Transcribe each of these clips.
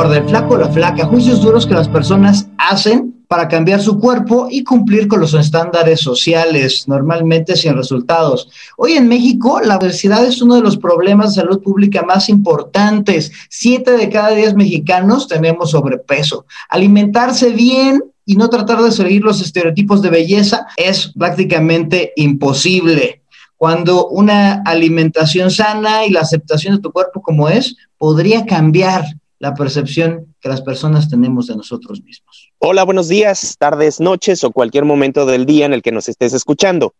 El gordo la gorda, el flaco la flaca, juicios duros que las personas hacen para cambiar su cuerpo y cumplir con los estándares sociales, normalmente sin resultados. Hoy en México, la obesidad es uno de los problemas de salud pública más importantes. Siete de cada diez mexicanos tenemos sobrepeso. Alimentarse bien y no tratar de seguir los estereotipos de belleza es prácticamente imposible. Cuando una alimentación sana y la aceptación de tu cuerpo como es podría cambiar la percepción que las personas tenemos de nosotros mismos. Hola, buenos días, tardes, noches o cualquier momento del día en el que nos estés escuchando.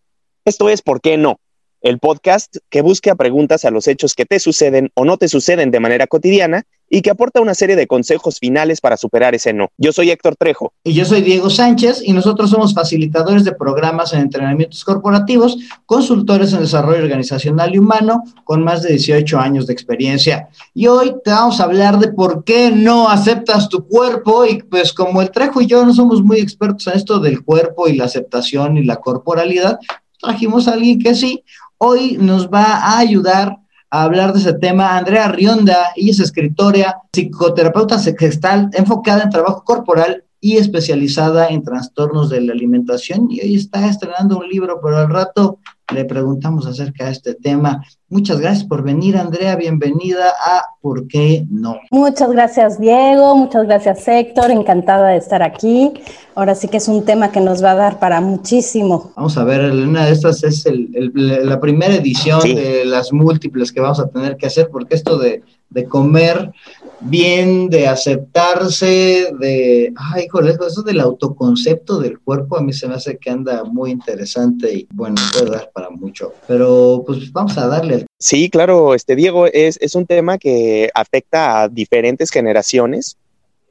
Esto es ¿Por qué no? El podcast que busca preguntas a los hechos que te suceden o no te suceden de manera cotidiana y que aporta una serie de consejos finales para superar ese no. Yo soy Héctor Trejo. Y yo soy Diego Sánchez y nosotros somos facilitadores de programas en entrenamientos corporativos, consultores en desarrollo organizacional y humano con más de 18 años de experiencia. Y hoy te vamos a hablar de por qué no aceptas tu cuerpo y pues como el Trejo y yo no somos muy expertos en esto del cuerpo y la aceptación y la corporalidad, trajimos a alguien que sí. Hoy nos va a ayudar a hablar de ese tema. Andrea Rionda, ella es escritora, psicoterapeuta gestal, enfocada en trabajo corporal y especializada en trastornos de la alimentación y hoy está estrenando un libro, pero al rato le preguntamos acerca de este tema. Muchas gracias por venir, Andrea. Bienvenida a ¿Por qué no? Muchas gracias, Diego. Muchas gracias, Héctor. Encantada de estar aquí. Ahora sí que es un tema que nos va a dar para muchísimo. Vamos a ver, una de estas es la primera edición de las múltiples que vamos a tener que hacer, porque esto de, de comer bien, de aceptarse, de, ay, híjole, eso del autoconcepto del cuerpo a mí se me hace que anda muy interesante y bueno, puede dar para mucho. Pero pues vamos a darle. Sí, claro, este Diego, es, es un tema que afecta a diferentes generaciones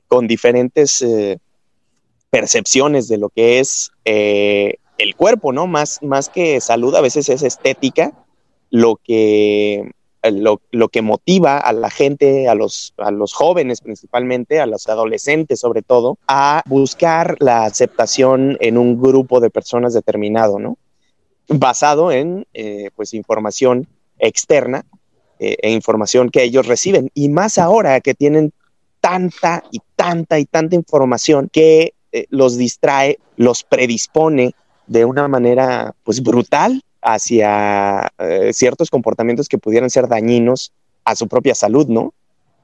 con diferentes eh, percepciones de lo que es eh, el cuerpo, ¿no? Más, más que salud, a veces es estética lo que lo, lo, que motiva a la gente, a los, a los jóvenes principalmente, a los adolescentes sobre todo, a buscar la aceptación en un grupo de personas determinado, ¿no? Basado en, eh, pues, información externa eh, e información que ellos reciben. Y más ahora que tienen tanta y tanta y tanta información que los distrae, los predispone de una manera, pues, brutal hacia eh, ciertos comportamientos que pudieran ser dañinos a su propia salud, ¿no?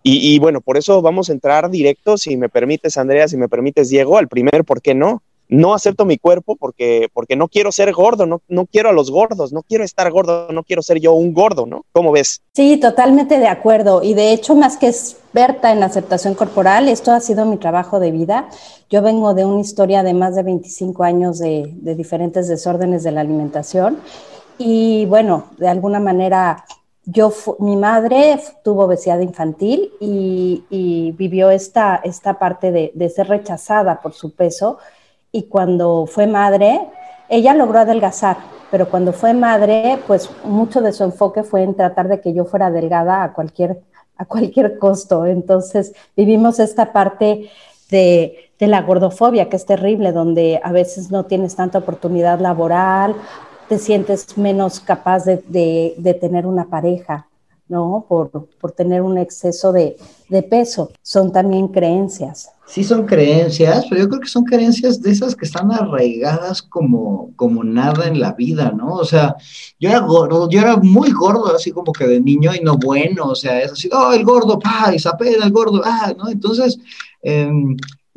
Y, bueno, por eso vamos a entrar directo, si me permites, Andrea, si me permites, Diego, al primer, ¿por qué no? No acepto mi cuerpo porque, porque no quiero ser gordo, no, no quiero a los gordos, no quiero estar gordo, no quiero ser yo un gordo, ¿no? ¿Cómo ves? Sí, totalmente de acuerdo. Y de hecho, más que experta en aceptación corporal, esto ha sido mi trabajo de vida. Yo vengo de una historia de más de 25 años de, diferentes desórdenes de la alimentación y bueno, de alguna manera, yo, mi madre tuvo obesidad infantil y, vivió esta, esta parte de, ser rechazada por su peso. Y cuando fue madre, ella logró adelgazar, pero cuando fue madre, pues mucho de su enfoque fue en tratar de que yo fuera delgada a cualquier, a cualquier costo. Entonces vivimos esta parte de, de, la gordofobia, que es terrible, donde a veces no tienes tanta oportunidad laboral te sientes menos capaz de, tener una pareja, ¿no? Por, tener un exceso de, peso. Son también creencias. Sí, son creencias, pero yo creo que son creencias de esas que están arraigadas como, como nada en la vida, ¿no? O sea, yo era gordo, yo era muy gordo, así como que de niño y no bueno, o sea, es así, oh, el gordo, pa, y sapera el gordo, ah, ¿no? Entonces, eh,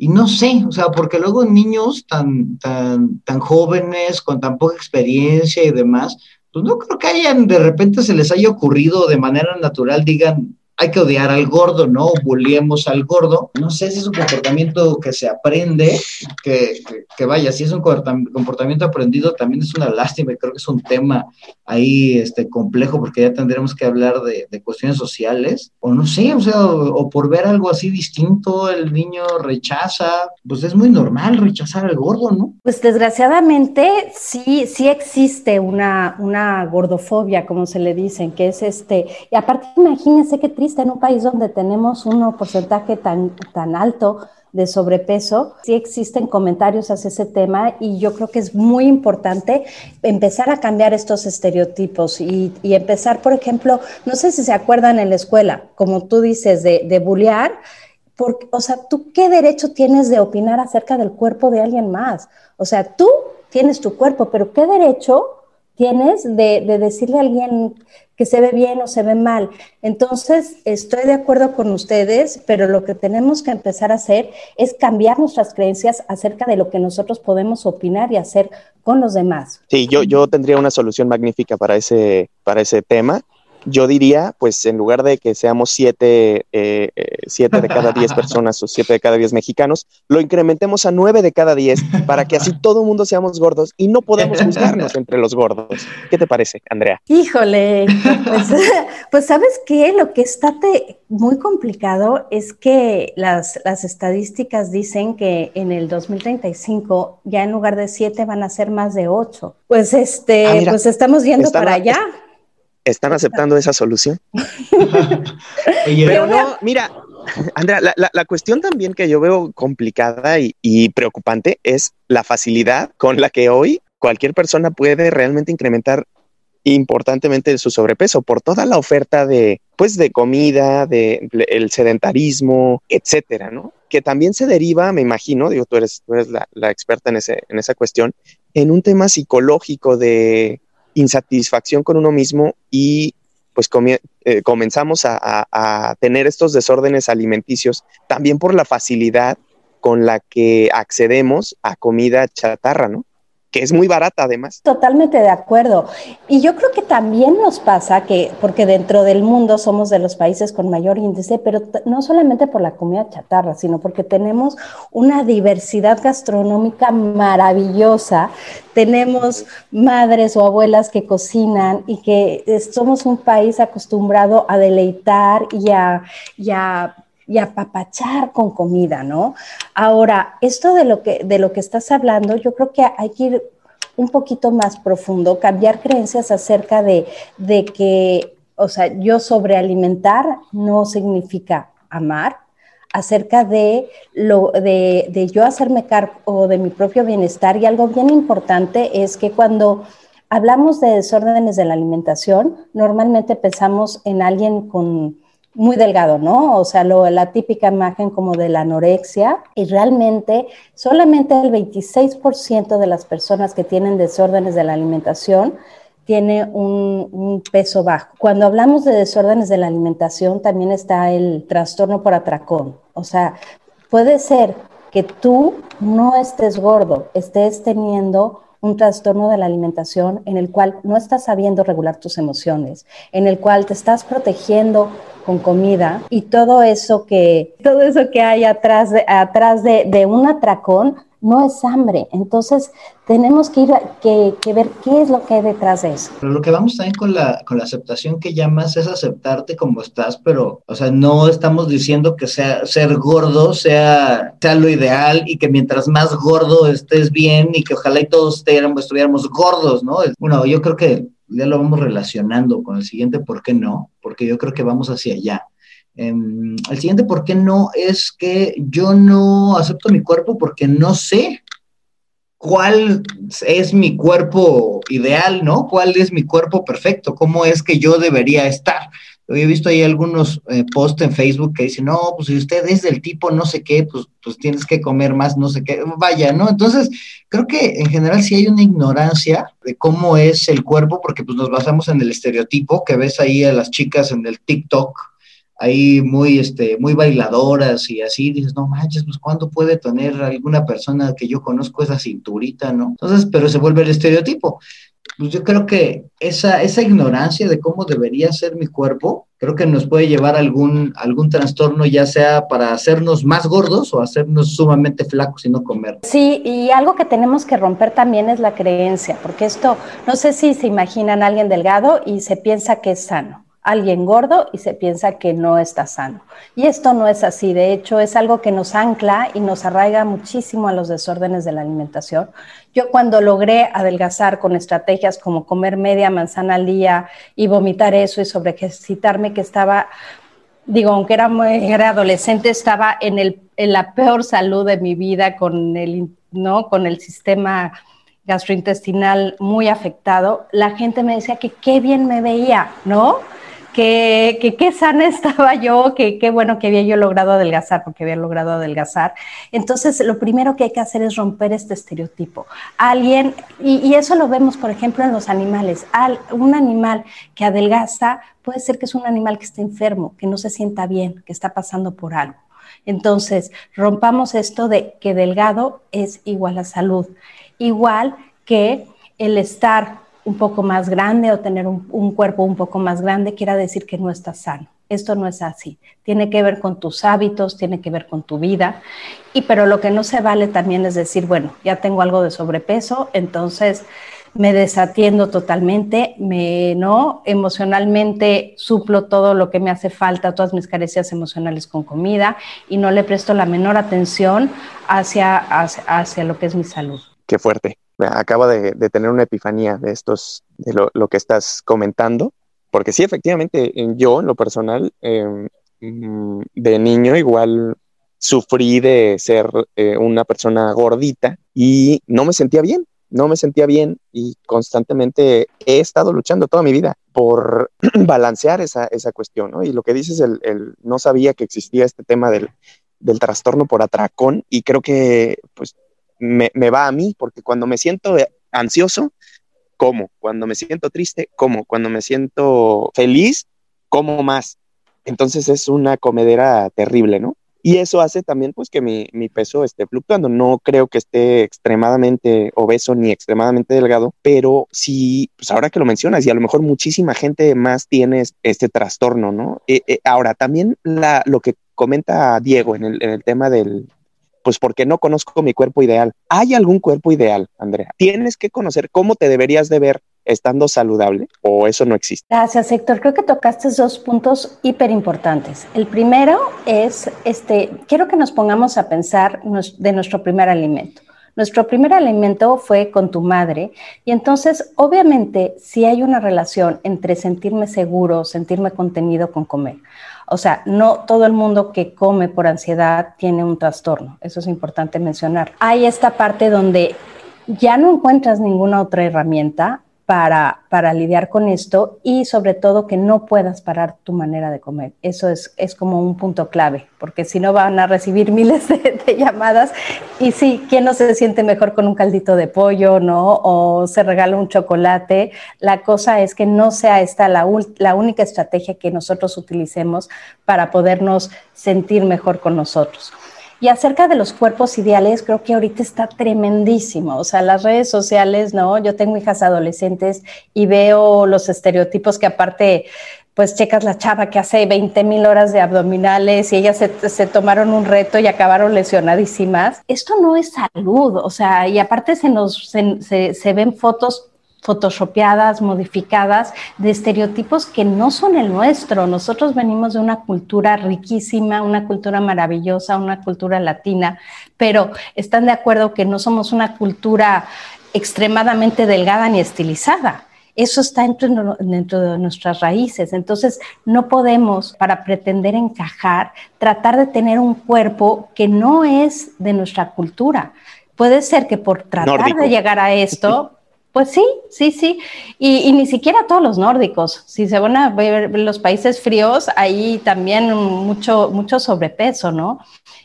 y no sé, o sea, porque luego niños tan, tan, tan jóvenes, con tan poca experiencia y demás, pues no creo que hayan, de repente se les haya ocurrido de manera natural, digan, hay que odiar al gordo, ¿no? Bulliemos al gordo. No sé si es un comportamiento que se aprende, que, que, vaya, si es un comportamiento aprendido, también es una lástima y creo que es un tema ahí este, complejo porque ya tendremos que hablar de, de cuestiones sociales, o no sé, o sea, o, por ver algo así distinto, el niño rechaza, pues es muy normal rechazar al gordo, ¿no? Pues desgraciadamente sí, sí existe una, una gordofobia, como se le dicen, que es este, y aparte imagínense qué triste en un país donde tenemos un porcentaje tan, tan alto de sobrepeso. Sí existen comentarios hacia ese tema y yo creo que es muy importante empezar a cambiar estos estereotipos y, empezar, por ejemplo, no sé si se acuerdan en la escuela, como tú dices, de, de bullear. Porque, o sea, ¿tú qué derecho tienes de opinar acerca del cuerpo de alguien más? O sea, tú tienes tu cuerpo, pero ¿qué derecho tienes de, de decirle a alguien que se ve bien o se ve mal. Entonces, estoy de acuerdo con ustedes, pero lo que tenemos que empezar a hacer es cambiar nuestras creencias acerca de lo que nosotros podemos opinar y hacer con los demás. Sí, yo, yo tendría una solución magnífica para ese, para ese tema yo diría, pues en lugar de que seamos siete, eh, eh, siete de cada diez personas o siete de cada diez mexicanos, lo incrementemos a nueve de cada diez para que así todo el mundo seamos gordos y no podamos juzgarnos entre los gordos. ¿Qué te parece, Andrea? Híjole, pues, pues sabes qué, lo que está muy complicado es que las, las estadísticas dicen que en el 2035 ya en lugar de siete van a ser más de ocho. Pues este, ah, pues estamos yendo para allá. ¿Están aceptando esa solución? Pero no, mira, Andrea, la, cuestión también que yo veo complicada y, preocupante es la facilidad con la que hoy cualquier persona puede realmente incrementar importantemente su sobrepeso por toda la oferta de, pues, de comida, de, el sedentarismo, etcétera, ¿no? Que también se deriva, me imagino, digo, tú eres, tú eres la, la experta en, ese, en esa cuestión, en un tema psicológico de insatisfacción con uno mismo y pues eh, comenzamos a, tener estos desórdenes alimenticios también por la facilidad con la que accedemos a comida chatarra, ¿no? Que es muy barata además. Totalmente de acuerdo. Y yo creo que también nos pasa que, porque dentro del mundo somos de los países con mayor índice, pero no solamente por la comida chatarra, sino porque tenemos una diversidad gastronómica maravillosa. Tenemos madres o abuelas que cocinan y que somos un país acostumbrado a deleitar y a, y a y apapachar con comida, ¿no? Ahora, esto de lo que, de lo que estás hablando, yo creo que hay que ir un poquito más profundo, cambiar creencias acerca de, de que, o sea, yo sobrealimentar no significa amar, acerca de, lo, de, de yo hacerme cargo de mi propio bienestar. Y algo bien importante es que cuando hablamos de desórdenes de la alimentación, normalmente pensamos en alguien con muy delgado, ¿no? O sea, lo, la típica imagen como de la anorexia y realmente solamente el 26% de las personas que tienen desórdenes de la alimentación tiene un, un, peso bajo. Cuando hablamos de desórdenes de la alimentación, también está el trastorno por atracón. O sea, puede ser que tú no estés gordo, estés teniendo un trastorno de la alimentación en el cual no estás sabiendo regular tus emociones, en el cual te estás protegiendo con comida y todo eso que, todo eso que hay atrás de, atrás de, de un atracón no es hambre. Entonces, tenemos que ir a, que, ver qué es lo que hay detrás de eso. Pero lo que vamos también con la, con la aceptación que llamas es aceptarte como estás, pero, o sea, no estamos diciendo que sea, ser gordo sea, sea lo ideal y que mientras más gordo estés bien y que ojalá y todos estuviéramos, estuviéramos gordos, ¿no? Bueno, yo creo que ya lo vamos relacionando con el siguiente, ¿por qué no? Porque yo creo que vamos hacia allá. Em, el siguiente, ¿por qué no? Es que yo no acepto mi cuerpo porque no sé cuál es mi cuerpo ideal, ¿no? ¿Cuál es mi cuerpo perfecto? ¿Cómo es que yo debería estar? Yo he visto ahí algunos eh, posts en Facebook que dicen, no, pues si usted es del tipo no sé qué, pues, pues tienes que comer más, no sé qué, vaya, ¿no? Entonces, creo que en general sí hay una ignorancia de cómo es el cuerpo, porque pues nos basamos en el estereotipo que ves ahí a las chicas en el TikTok, ahí muy, este, muy bailadoras y así, dices, no manches, pues ¿cuándo puede tener alguna persona que yo conozco esa cinturita, no? Entonces, pero se vuelve el estereotipo. Pues yo creo que esa, esa ignorancia de cómo debería ser mi cuerpo, creo que nos puede llevar a algún, algún trastorno, ya sea para hacernos más gordos o hacernos sumamente flacos y no comer. Sí, y algo que tenemos que romper también es la creencia, porque esto, no sé si se imaginan a alguien delgado y se piensa que es sano alguien gordo y se piensa que no está sano. Y esto no es así, de hecho es algo que nos ancla y nos arraiga muchísimo a los desórdenes de la alimentación. Yo cuando logré adelgazar con estrategias como comer media manzana al día y vomitar eso y sobre ejercitarme que estaba digo, aunque era, muy, era adolescente, estaba en, el, en la peor salud de mi vida con el, ¿no? con el sistema gastrointestinal muy afectado, la gente me decía que qué bien me veía, ¿no? Que, sana estaba yo, que qué bueno que había yo logrado adelgazar, porque había logrado adelgazar. Entonces, lo primero que hay que hacer es romper este estereotipo. Alguien, y, eso lo vemos, por ejemplo, en los animales. un animal que adelgaza puede ser que es un animal que está enfermo, que no se sienta bien, que está pasando por algo. Entonces, rompamos esto de que delgado es igual a salud, igual que el estar un poco más grande o tener un, cuerpo un poco más grande quiera decir que no estás sano. Esto no es así. Tiene que ver con tus hábitos, tiene que ver con tu vida. Y pero lo que no se vale también es decir, bueno, ya tengo algo de sobrepeso, entonces me desatiendo totalmente, me no emocionalmente suplo todo lo que me hace falta, todas mis carencias emocionales con comida y no le presto la menor atención hacia, hacia, hacia lo que es mi salud. Qué fuerte acaba de, tener una epifanía de estos, de lo, que estás comentando, porque sí, efectivamente, yo en lo personal, mm, de niño igual sufrí de ser eh, una persona gordita y no me sentía bien, no me sentía bien y constantemente he estado luchando toda mi vida por balancear esa, esa cuestión, ¿no? Y lo que dices, el, el, no sabía que existía este tema del, del trastorno por atracón y creo que pues me, va a mí, porque cuando me siento ansioso, como. Cuando me siento triste, como. Cuando me siento feliz, como más. Entonces es una comedera terrible, ¿no? Y eso hace también pues que mi, peso esté fluctuando. No creo que esté extremadamente obeso ni extremadamente delgado, pero sí, pues ahora que lo mencionas, y a lo mejor muchísima gente más tiene este trastorno, ¿no? Eh, eh, ahora, también lo que comenta Diego en el, en el tema del, pues porque no conozco mi cuerpo ideal. ¿Hay algún cuerpo ideal, Andrea? Tienes que conocer cómo te deberías de ver estando saludable o eso no existe? Gracias, Héctor. Creo que tocaste dos puntos hiper importantes. El primero es, este, quiero que nos pongamos a pensar de nuestro primer alimento. Nuestro primer alimento fue con tu madre y entonces obviamente si hay una relación entre sentirme seguro, sentirme contenido con comer. O sea, no todo el mundo que come por ansiedad tiene un trastorno, eso es importante mencionar. Hay esta parte donde ya no encuentras ninguna otra herramienta para, para, lidiar con esto y sobre todo que no puedas parar tu manera de comer. Eso es, es como un punto clave, porque si no van a recibir miles de, llamadas y sí, ¿quién no se siente mejor con un caldito de pollo, no? O se regala un chocolate. La cosa es que no sea esta la, la única estrategia que nosotros utilicemos para podernos sentir mejor con nosotros. Y acerca de los cuerpos ideales, creo que ahorita está tremendísimo. O sea, las redes sociales, ¿no? Yo tengo hijas adolescentes y veo los estereotipos que aparte pues checas la chava que hace 20 mil horas de abdominales y ellas se, tomaron un reto y acabaron lesionadísimas. Esto no es salud, o sea, y aparte se nos se, se ven fotos photoshopeadas, modificadas, de estereotipos que no son el nuestro. Nosotros venimos de una cultura riquísima, una cultura maravillosa, una cultura latina, pero están de acuerdo que no somos una cultura extremadamente delgada ni estilizada. Eso está dentro, dentro, de nuestras raíces. Entonces, no podemos, para pretender encajar, tratar de tener un cuerpo que no es de nuestra cultura. Puede ser que por tratar de llegar a esto, Pues sí, sí, sí. Y, ni siquiera todos los nórdicos. Si se van a ver los países fríos, ahí también mucho, mucho sobrepeso, ¿no?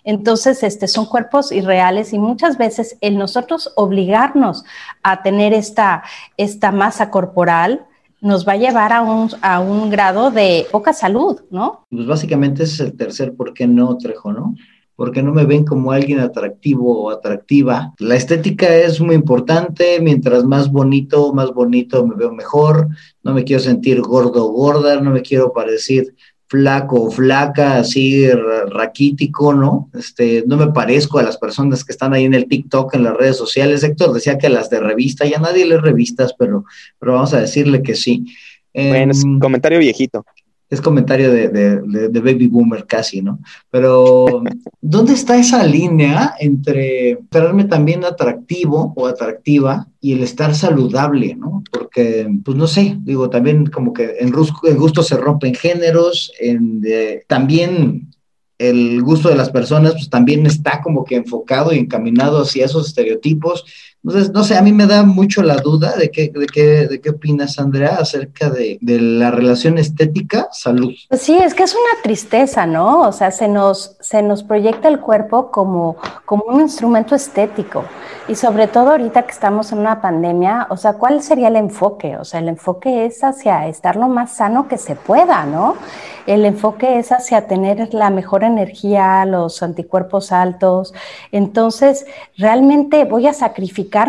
Entonces, este, son cuerpos irreales y muchas veces el nosotros obligarnos a tener esta, esta masa corporal nos va a llevar a un, a un grado de poca salud, ¿no? Pues básicamente ese es el tercer por qué no, Trejo, ¿no? Porque no me ven como alguien atractivo o atractiva. La estética es muy importante, mientras más bonito, más bonito me veo mejor, no me quiero sentir gordo o gorda, no me quiero parecer flaco o flaca, así raquítico, ¿no? Este, no me parezco a las personas que están ahí en el TikTok, en las redes sociales. Héctor decía que las de revista, ya nadie lee revistas, pero, pero vamos a decirle que sí. Bueno, es em, comentario viejito. Es comentario de, de, Baby Boomer casi, ¿no? Pero, ¿dónde está esa línea entre estarme también atractivo o atractiva y el estar saludable, ¿no? Porque, pues no sé, digo, también como que en, gusto se rompen géneros, en, también el gusto de las personas pues también está como que enfocado y encaminado hacia esos estereotipos entonces, no sé, a mí me da mucho la duda de qué, de qué, de qué opinas, Andrea, acerca de, de la relación estética-salud. Sí, es que es una tristeza, ¿no? O sea, se nos, se nos proyecta el cuerpo como, como un instrumento estético. Y sobre todo ahorita que estamos en una pandemia, o sea, ¿cuál sería el enfoque? O sea, el enfoque es hacia estar lo más sano que se pueda, ¿no? El enfoque es hacia tener la mejor energía, los anticuerpos altos. Entonces, realmente voy a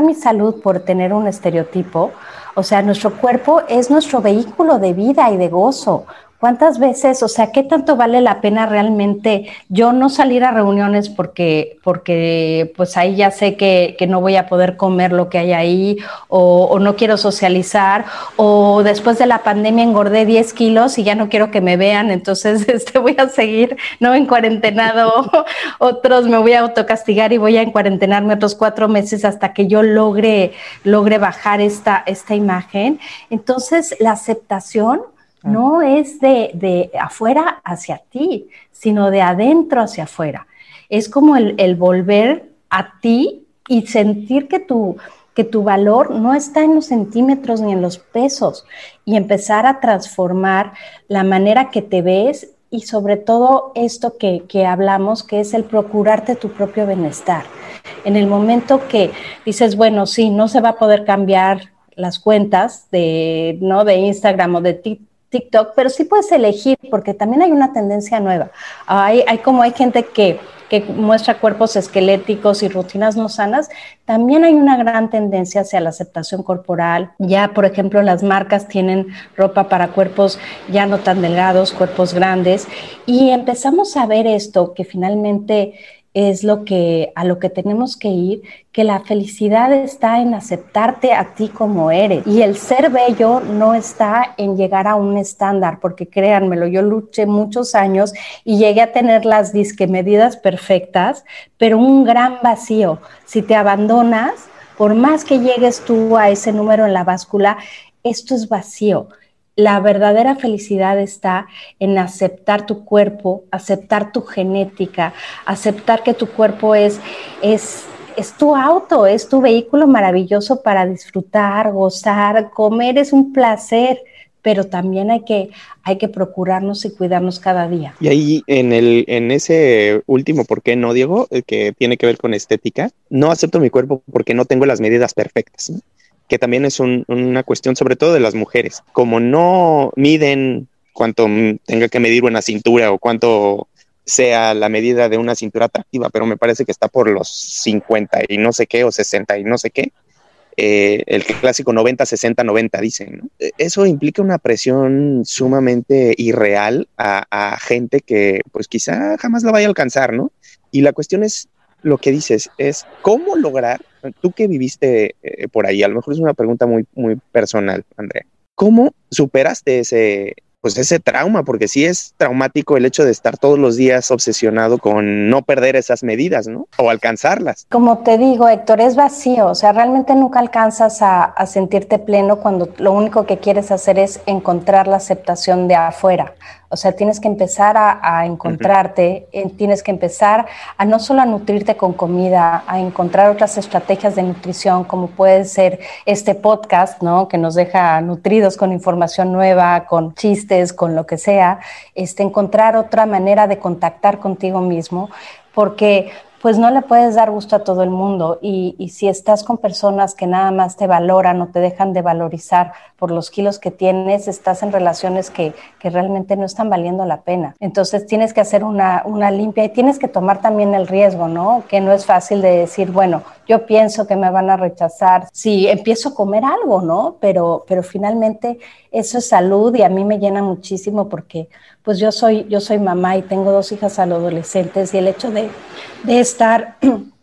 mi salud por tener un estereotipo. O sea, nuestro cuerpo es nuestro vehículo de vida y de gozo. ¿Cuántas veces, o sea, qué tanto vale la pena realmente yo no salir a reuniones porque, porque pues ahí ya sé que, no voy a poder comer lo que hay ahí o, no quiero socializar o después de la pandemia engordé 10 kilos y ya no quiero que me vean, entonces este, voy a seguir, ¿no? En cuarentenado, otros me voy a autocastigar y voy a encuarentenarme otros cuatro meses hasta que yo logre, logre bajar esta, esta imagen. Entonces, la aceptación no es de, afuera hacia ti, sino de adentro hacia afuera. Es como el, volver a ti y sentir que tu, que tu valor no está en los centímetros ni en los pesos y empezar a transformar la manera que te ves y sobre todo esto que, que, hablamos, que es el procurarte tu propio bienestar. En el momento que dices, bueno, sí, no se va a poder cambiar las cuentas de, ¿no? de Instagram o de TikTok, pero sí puedes elegir porque también hay una tendencia nueva. Hay, hay como hay gente que, que muestra cuerpos esqueléticos y rutinas no sanas, también hay una gran tendencia hacia la aceptación corporal. Ya, por ejemplo, las marcas tienen ropa para cuerpos ya no tan delgados, cuerpos grandes, y empezamos a ver esto que finalmente es lo que a lo que tenemos que ir, que la felicidad está en aceptarte a ti como eres y el ser bello no está en llegar a un estándar, porque créanmelo, yo luché muchos años y llegué a tener las disque medidas perfectas, pero un gran vacío. Si te abandonas, por más que llegues tú a ese número en la báscula, esto es vacío la verdadera felicidad está en aceptar tu cuerpo, aceptar tu genética, aceptar que tu cuerpo es, es, es tu auto, es tu vehículo maravilloso para disfrutar, gozar, comer es un placer pero también hay que, hay que procurarnos y cuidarnos cada día. Y ahí en, el, en ese último, ¿por qué no, Diego? Que tiene que ver con estética, no acepto mi cuerpo porque no tengo las medidas perfectas que también es una cuestión sobre todo de las mujeres. Como no miden cuánto tenga que medir una cintura o cuánto sea la medida de una cintura atractiva, pero me parece que está por los 50 y no sé qué o 60 y no sé qué. Eh, el clásico 90, 60, 90 dicen. E, eso implica una presión sumamente irreal a, a, gente que pues quizá jamás la vaya a alcanzar, ¿no? Y la cuestión es lo que dices, es cómo lograr tú que viviste eh, por ahí, a lo mejor es una pregunta muy, muy personal, Andrea. ¿Cómo superaste ese, pues ese trauma, porque sí es traumático el hecho de estar todos los días obsesionado con no perder esas medidas, ¿no? O alcanzarlas. Como te digo, Héctor, es vacío, o sea, realmente nunca alcanzas a, a sentirte pleno cuando lo único que quieres hacer es encontrar la aceptación de afuera. O sea, tienes que empezar a, encontrarte, tienes que empezar a no solo a nutrirte con comida, a encontrar otras estrategias de nutrición, como puede ser este podcast, ¿no? Que nos deja nutridos con información nueva, con chistes, con lo que sea. Este, encontrar otra manera de contactar contigo mismo, porque pues no le puedes dar gusto a todo el mundo. Y, si estás con personas que nada más te valoran o te dejan de valorizar por los kilos que tienes, estás en relaciones que, realmente no están valiendo la pena. Entonces tienes que hacer una, una limpia y tienes que tomar también el riesgo, ¿no? Que no es fácil de decir, bueno, yo pienso que me van a rechazar si empiezo a comer algo, ¿no? Pero, pero finalmente eso es salud y a mí me llena muchísimo porque pues yo soy, yo soy mamá y tengo dos hijas adolescentes y el hecho de, de estar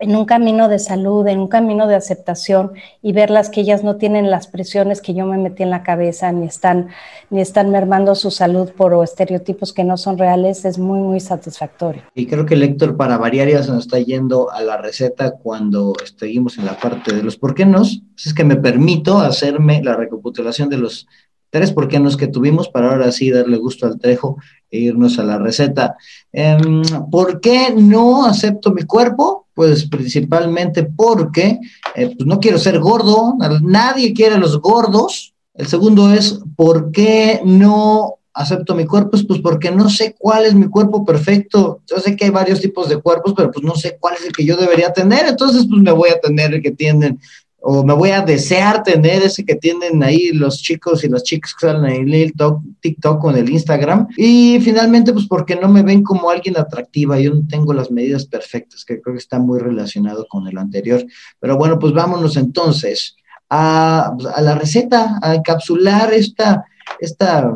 en un camino de salud, en un camino de aceptación y verlas que ellas no tienen las presiones que yo me metí en la cabeza, ni están, ni están mermando su salud por estereotipos que no son reales, es muy, muy satisfactorio. Y creo que el Héctor, para variar, ya se nos está yendo a la receta cuando seguimos en la parte de los por qué no. Es que me permito hacerme la recapitulación de los tres por qué no que tuvimos para ahora sí darle gusto al trejo e irnos a la receta. Em, ¿Por qué no acepto mi cuerpo? Pues principalmente porque eh, pues no quiero ser gordo, nadie quiere los gordos. El segundo es, ¿por qué no acepto mi cuerpo? Pues porque no sé cuál es mi cuerpo perfecto. Yo sé que hay varios tipos de cuerpos, pero pues no sé cuál es el que yo debería tener. Entonces, pues me voy a tener el que tienen o me voy a desear tener ese que tienen ahí los chicos y las chicas que salen en el TikTok o en el Instagram. Y finalmente, pues porque no me ven como alguien atractiva, yo no tengo las medidas perfectas, que creo que está muy relacionado con el anterior. Pero bueno, pues vámonos entonces a, pues, la receta, a encapsular esta, esta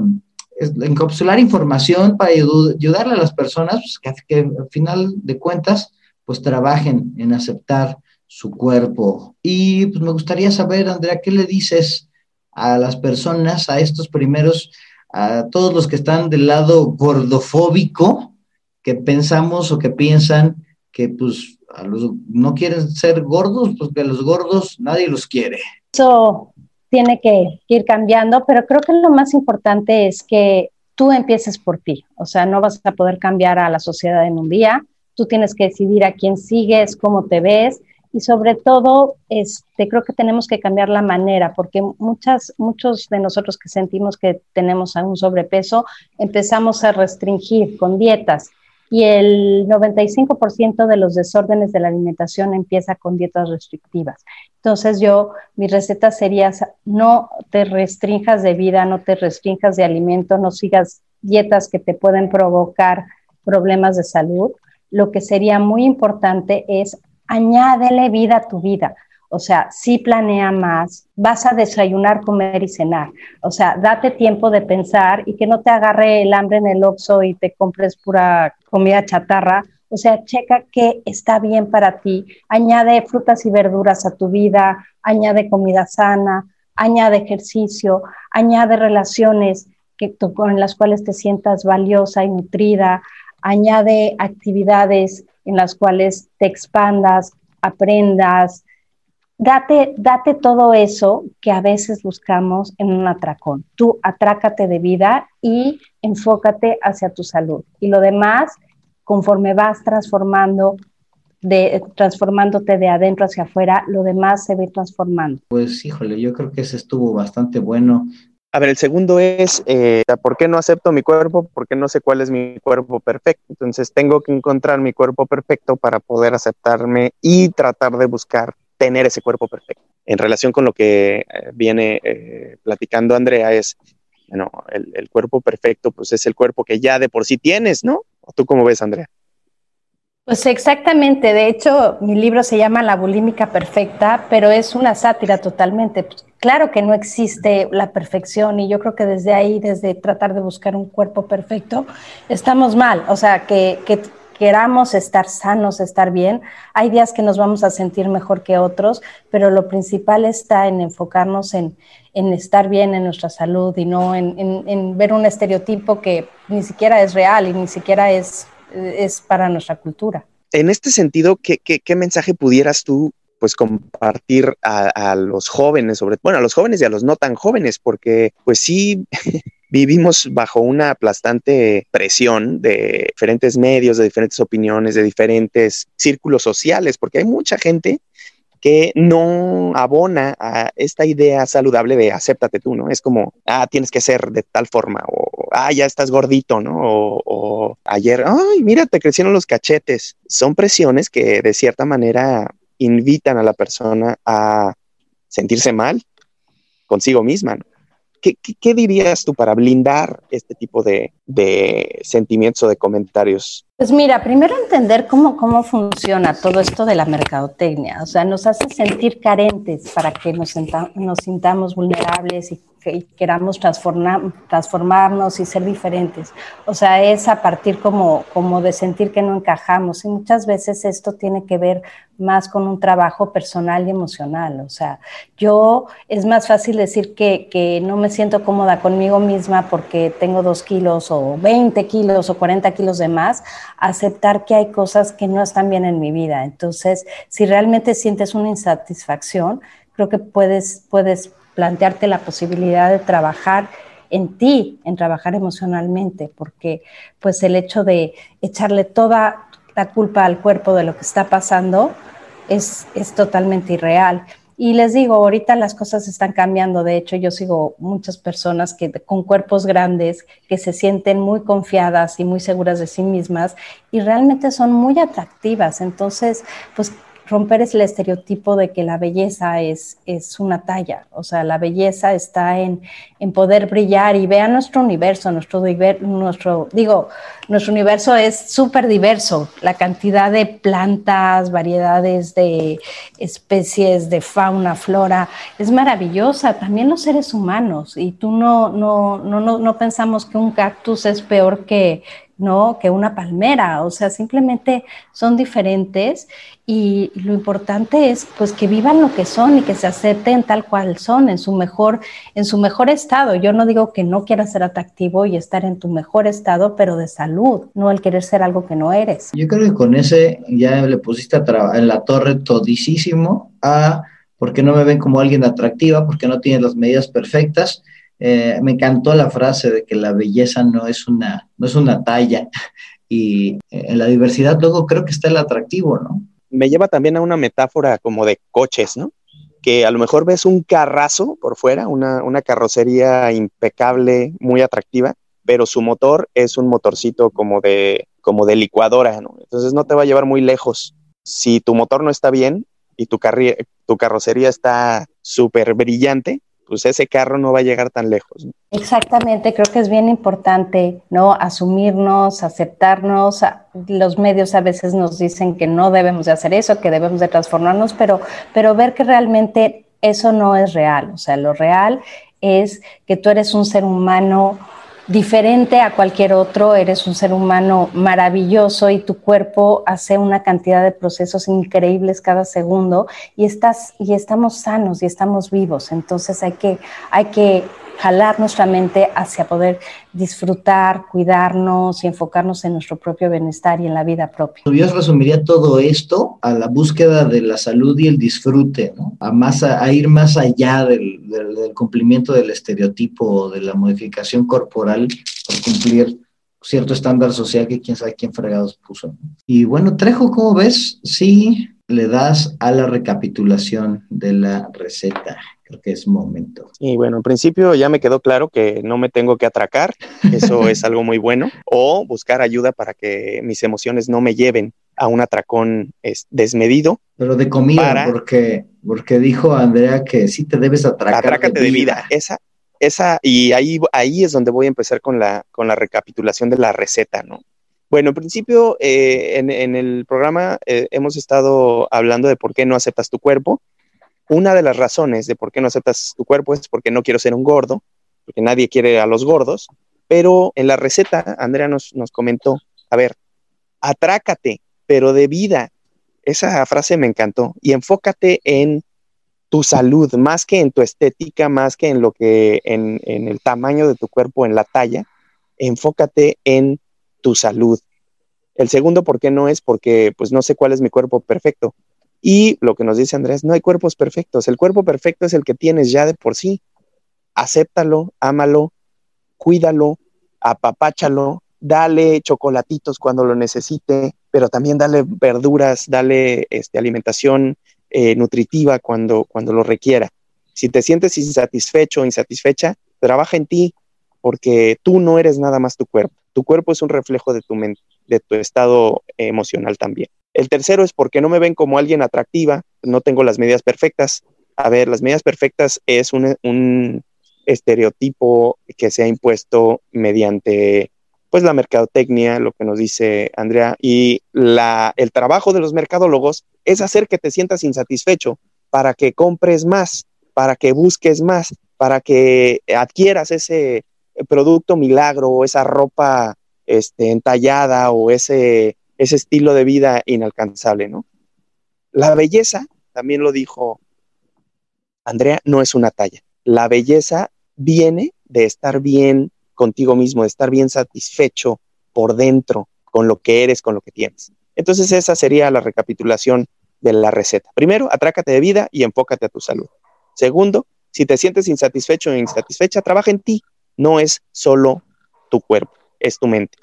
encapsular información para ayudarle a las personas pues, que al final de cuentas pues trabajen en aceptar su cuerpo. Y pues me gustaría saber, Andrea, ¿qué le dices a las personas, a estos primeros, a todos los que están del lado gordofóbico, que pensamos o que piensan que pues a los, no quieren ser gordos, pues que los gordos nadie los quiere. Eso tiene que ir cambiando, pero creo que lo más importante es que tú empieces por ti, o sea, no vas a poder cambiar a la sociedad en un día, tú tienes que decidir a quién sigues, cómo te ves, y sobre todo, este, creo que tenemos que cambiar la manera, porque muchas, muchos de nosotros que sentimos que tenemos un sobrepeso, empezamos a restringir con dietas y el 95% de los desórdenes de la alimentación empieza con dietas restrictivas. Entonces yo, mi receta sería, no te restringas de vida, no te restringas de alimento, no sigas dietas que te pueden provocar problemas de salud. Lo que sería muy importante es añádele vida a tu vida. O sea, sí planea más, vas a desayunar, comer y cenar. O sea, date tiempo de pensar y que no te agarre el hambre en el oxo y te compres pura comida chatarra. O sea, checa qué está bien para ti. Añade frutas y verduras a tu vida, añade comida sana, añade ejercicio, añade relaciones que, con las cuales te sientas valiosa y nutrida, añade actividades en las cuales te expandas, aprendas. Date, date todo eso que a veces buscamos en un atracón. Tú atrácate de vida y enfócate hacia tu salud. Y lo demás, conforme vas transformando, de, transformándote de adentro hacia afuera, lo demás se ve transformando. Pues híjole, yo creo que ese estuvo bastante bueno. A ver, el segundo es, eh, ¿por qué no acepto mi cuerpo? Porque no sé cuál es mi cuerpo perfecto. Entonces tengo que encontrar mi cuerpo perfecto para poder aceptarme y tratar de buscar tener ese cuerpo perfecto. En relación con lo que eh, viene eh, platicando Andrea es, bueno, el, el, cuerpo perfecto pues es el cuerpo que ya de por sí tienes, ¿no? ¿Tú cómo ves, Andrea? Pues exactamente, de hecho mi libro se llama La bulímica perfecta, pero es una sátira totalmente claro que no existe la perfección y yo creo que desde ahí, desde tratar de buscar un cuerpo perfecto, estamos mal. O sea, que, queramos estar sanos, estar bien. Hay días que nos vamos a sentir mejor que otros, pero lo principal está en enfocarnos en, estar bien en nuestra salud y no en, ver un estereotipo que ni siquiera es real y ni siquiera es, es para nuestra cultura. En este sentido, ¿qué, mensaje pudieras tú pues compartir a, los jóvenes, sobre bueno, a los jóvenes y a los no tan jóvenes, porque pues sí vivimos bajo una aplastante presión de diferentes medios, de diferentes opiniones, de diferentes círculos sociales, porque hay mucha gente que no abona a esta idea saludable de acéptate tú, ¿no? Es como, ah, tienes que ser de tal forma, o ah, ya estás gordito, ¿no? O, ayer, ay, mira, te crecieron los cachetes. Son presiones que de cierta manera invitan a la persona a sentirse mal consigo misma. ¿Qué, dirías tú para blindar este tipo de, sentimientos o de comentarios Pues mira, primero entender cómo, cómo funciona todo esto de la mercadotecnia. O sea, nos hace sentir carentes para que nos, nos sintamos vulnerables y que queramos transformar, transformarnos y ser diferentes. O sea, es a partir como, como de sentir que no encajamos. Y muchas veces esto tiene que ver más con un trabajo personal y emocional. O sea, yo es más fácil decir que, que no me siento cómoda conmigo misma porque tengo dos kilos o 20 kilos o 40 kilos de más, aceptar que hay cosas que no están bien en mi vida. Entonces, si realmente sientes una insatisfacción, creo que puedes, puedes plantearte la posibilidad de trabajar en ti, en trabajar emocionalmente, porque pues el hecho de echarle toda la culpa al cuerpo de lo que está pasando es, es totalmente irreal. Y les digo, ahorita las cosas están cambiando. De hecho, yo sigo muchas personas que con cuerpos grandes que se sienten muy confiadas y muy seguras de sí mismas y realmente son muy atractivas. Entonces, pues romper el estereotipo de que la belleza es, es una talla, o sea, la belleza está en, en poder brillar y vean nuestro universo, nuestro, nuestro digo, nuestro universo es súper diverso, la cantidad de plantas, variedades de especies, de fauna, flora, es maravillosa, también los seres humanos, y tú no, no, no, no, no pensamos que un cactus es peor que, ¿no? que una palmera, o sea, simplemente son diferentes y lo importante es pues que vivan lo que son y que se acepten tal cual son en su mejor en su mejor estado. Yo no digo que no quieras ser atractivo y estar en tu mejor estado, pero de salud, no el querer ser algo que no eres. Yo creo que con ese ya le pusiste en la torre todísimo a porque no me ven como alguien atractiva, porque no tiene las medidas perfectas eh, me encantó la frase de que la belleza no es una, no es una talla y eh, en la diversidad luego creo que está el atractivo, ¿no? Me lleva también a una metáfora como de coches, ¿no? Que a lo mejor ves un carrazo por fuera, una, una carrocería impecable, muy atractiva, pero su motor es un motorcito como de, como de licuadora, ¿no? Entonces no te va a llevar muy lejos. Si tu motor no está bien y tu, tu carrocería está súper brillante, pues ese carro no va a llegar tan lejos. Exactamente, creo que es bien importante, ¿no? Asumirnos, aceptarnos. Los medios a veces nos dicen que no debemos de hacer eso, que debemos de transformarnos, pero, pero ver que realmente eso no es real. O sea, lo real es que tú eres un ser humano diferente a cualquier otro, eres un ser humano maravilloso y tu cuerpo hace una cantidad de procesos increíbles cada segundo y estás y estamos sanos y estamos vivos, entonces hay que hay que jalar nuestra mente hacia poder disfrutar, cuidarnos y enfocarnos en nuestro propio bienestar y en la vida propia. Yo resumiría todo esto a la búsqueda de la salud y el disfrute, ¿no? a, más, a, ir más allá del, cumplimiento del estereotipo o de la modificación corporal por cumplir cierto estándar social que quién sabe quién fregados puso. Y bueno, Trejo, ¿cómo ves? Sí, le das a la recapitulación de la receta creo que es momento. Y bueno, en principio ya me quedó claro que no me tengo que atracar, eso es algo muy bueno, o buscar ayuda para que mis emociones no me lleven a un atracón desmedido. Pero de comida, porque, porque dijo Andrea que sí te debes atracar. Atrácate de vida. Esa, esa, y ahí, ahí es donde voy a empezar con la, con la recapitulación de la receta, ¿no? Bueno, en principio, eh, en, el programa eh, hemos estado hablando de por qué no aceptas tu cuerpo una de las razones de por qué no aceptas tu cuerpo es porque no quiero ser un gordo, porque nadie quiere a los gordos, pero en la receta Andrea nos, comentó, a ver, atrácate, pero de vida. Esa frase me encantó y enfócate en tu salud, más que en tu estética, más que en lo que, en, en el tamaño de tu cuerpo, en la talla, enfócate en tu salud. El segundo, ¿por qué no es? Porque pues no sé cuál es mi cuerpo perfecto. Y lo que nos dice Andrés, no hay cuerpos perfectos. El cuerpo perfecto es el que tienes ya de por sí. Acéptalo, ámalo, cuídalo, apapáchalo, dale chocolatitos cuando lo necesite, pero también dale verduras, dale este, alimentación eh, nutritiva cuando, cuando lo requiera. Si te sientes insatisfecho o insatisfecha, trabaja en ti, porque tú no eres nada más tu cuerpo. Tu cuerpo es un reflejo de tu, de tu estado emocional también. El tercero es porque no me ven como alguien atractiva, no tengo las medidas perfectas. A ver, las medidas perfectas es un, estereotipo que se ha impuesto mediante pues la mercadotecnia, lo que nos dice Andrea, y la, el trabajo de los mercadólogos es hacer que te sientas insatisfecho para que compres más, para que busques más, para que adquieras ese producto milagro o esa ropa este, entallada o ese, ese estilo de vida inalcanzable, ¿no? La belleza, también lo dijo Andrea, no es una talla. La belleza viene de estar bien contigo mismo, de estar bien satisfecho por dentro con lo que eres, con lo que tienes. Entonces esa sería la recapitulación de la receta. Primero, atrácate de vida y enfócate a tu salud. Segundo, si te sientes insatisfecho o insatisfecha, trabaja en ti. No es solo tu cuerpo, es tu mente.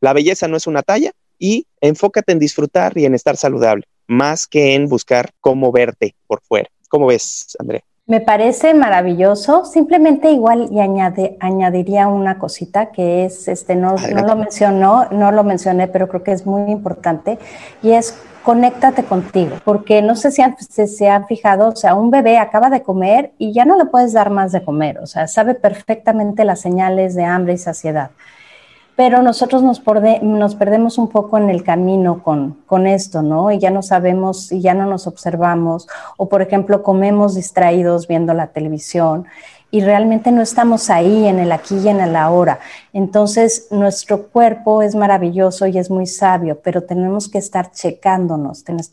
La belleza no es una talla y enfócate en disfrutar y en estar saludable, más que en buscar cómo verte por fuera. ¿Cómo ves, Andrea? Me parece maravilloso. Simplemente igual y añade, añadiría una cosita que es, este, no, no, lo mencionó, no lo mencioné, pero creo que es muy importante y es conéctate contigo, porque no sé si se han fijado, o sea, un bebé acaba de comer y ya no le puedes dar más de comer, o sea, sabe perfectamente las señales de hambre y saciedad pero nosotros nos, nos, perdemos un poco en el camino con, con, esto, ¿no? Y ya no sabemos y ya no nos observamos, o por ejemplo, comemos distraídos viendo la televisión y realmente no estamos ahí en el aquí y en el ahora. Entonces, nuestro cuerpo es maravilloso y es muy sabio, pero tenemos que estar checándonos, tenemos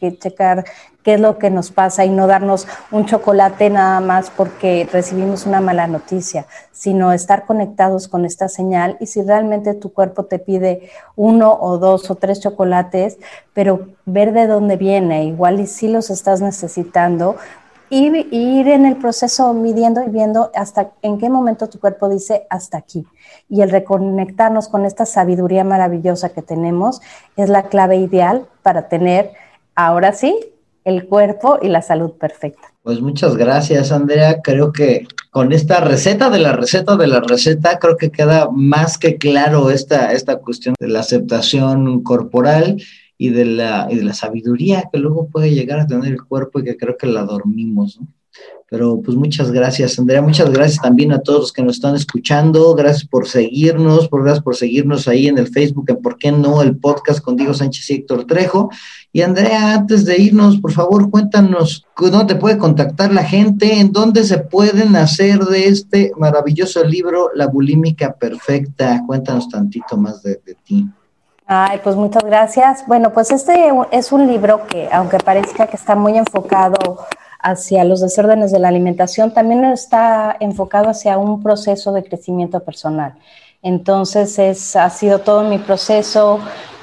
que checar qué es lo que nos pasa y no darnos un chocolate nada más porque recibimos una mala noticia, sino estar conectados con esta señal y si realmente tu cuerpo te pide uno o dos o tres chocolates, pero ver de dónde viene, igual y si los estás necesitando, y, ir en el proceso midiendo y viendo hasta en qué momento tu cuerpo dice hasta aquí. Y el reconectarnos con esta sabiduría maravillosa que tenemos es la clave ideal para tener, ahora sí, el cuerpo y la salud perfecta. Pues muchas gracias, Andrea. Creo que con esta receta de la receta de la receta, creo que queda más que claro esta, esta cuestión de la aceptación corporal y de, la, y de la sabiduría que luego puede llegar a tener el cuerpo y que creo que la dormimos, ¿no? Pero pues muchas gracias, Andrea, muchas gracias también a todos los que nos están escuchando, gracias por seguirnos, por, gracias por seguirnos ahí en el Facebook, en por qué no el podcast con Diego Sánchez y Héctor Trejo. Y Andrea, antes de irnos, por favor, cuéntanos dónde te puede contactar la gente, en dónde se pueden hacer de este maravilloso libro, La bulímica perfecta. Cuéntanos tantito más de, de ti. Ay, pues muchas gracias. Bueno, pues este es un libro que, aunque parezca que está muy enfocado hacia los desórdenes de la alimentación, también está enfocado hacia un proceso de crecimiento personal. Entonces, es, ha sido todo mi proceso,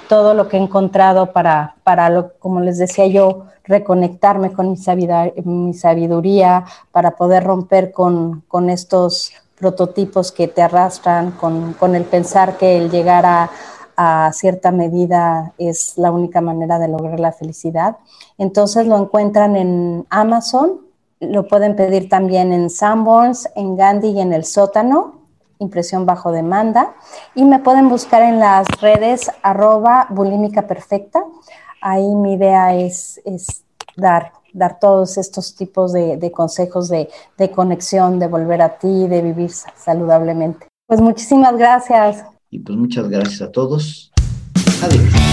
todo lo que he encontrado para, para lo, como les decía yo, reconectarme con mi sabiduría, para poder romper con, con estos prototipos que te arrastran, con, con el pensar que el llegar a a cierta medida es la única manera de lograr la felicidad. Entonces lo encuentran en Amazon, lo pueden pedir también en Sanborns, en Gandhi y en el sótano, impresión bajo demanda. Y me pueden buscar en las redes arroba bulímica perfecta. Ahí mi idea es, es dar, dar todos estos tipos de, de consejos de, de conexión, de volver a ti, de vivir saludablemente. Pues muchísimas gracias. Y pues muchas gracias a todos. Adiós.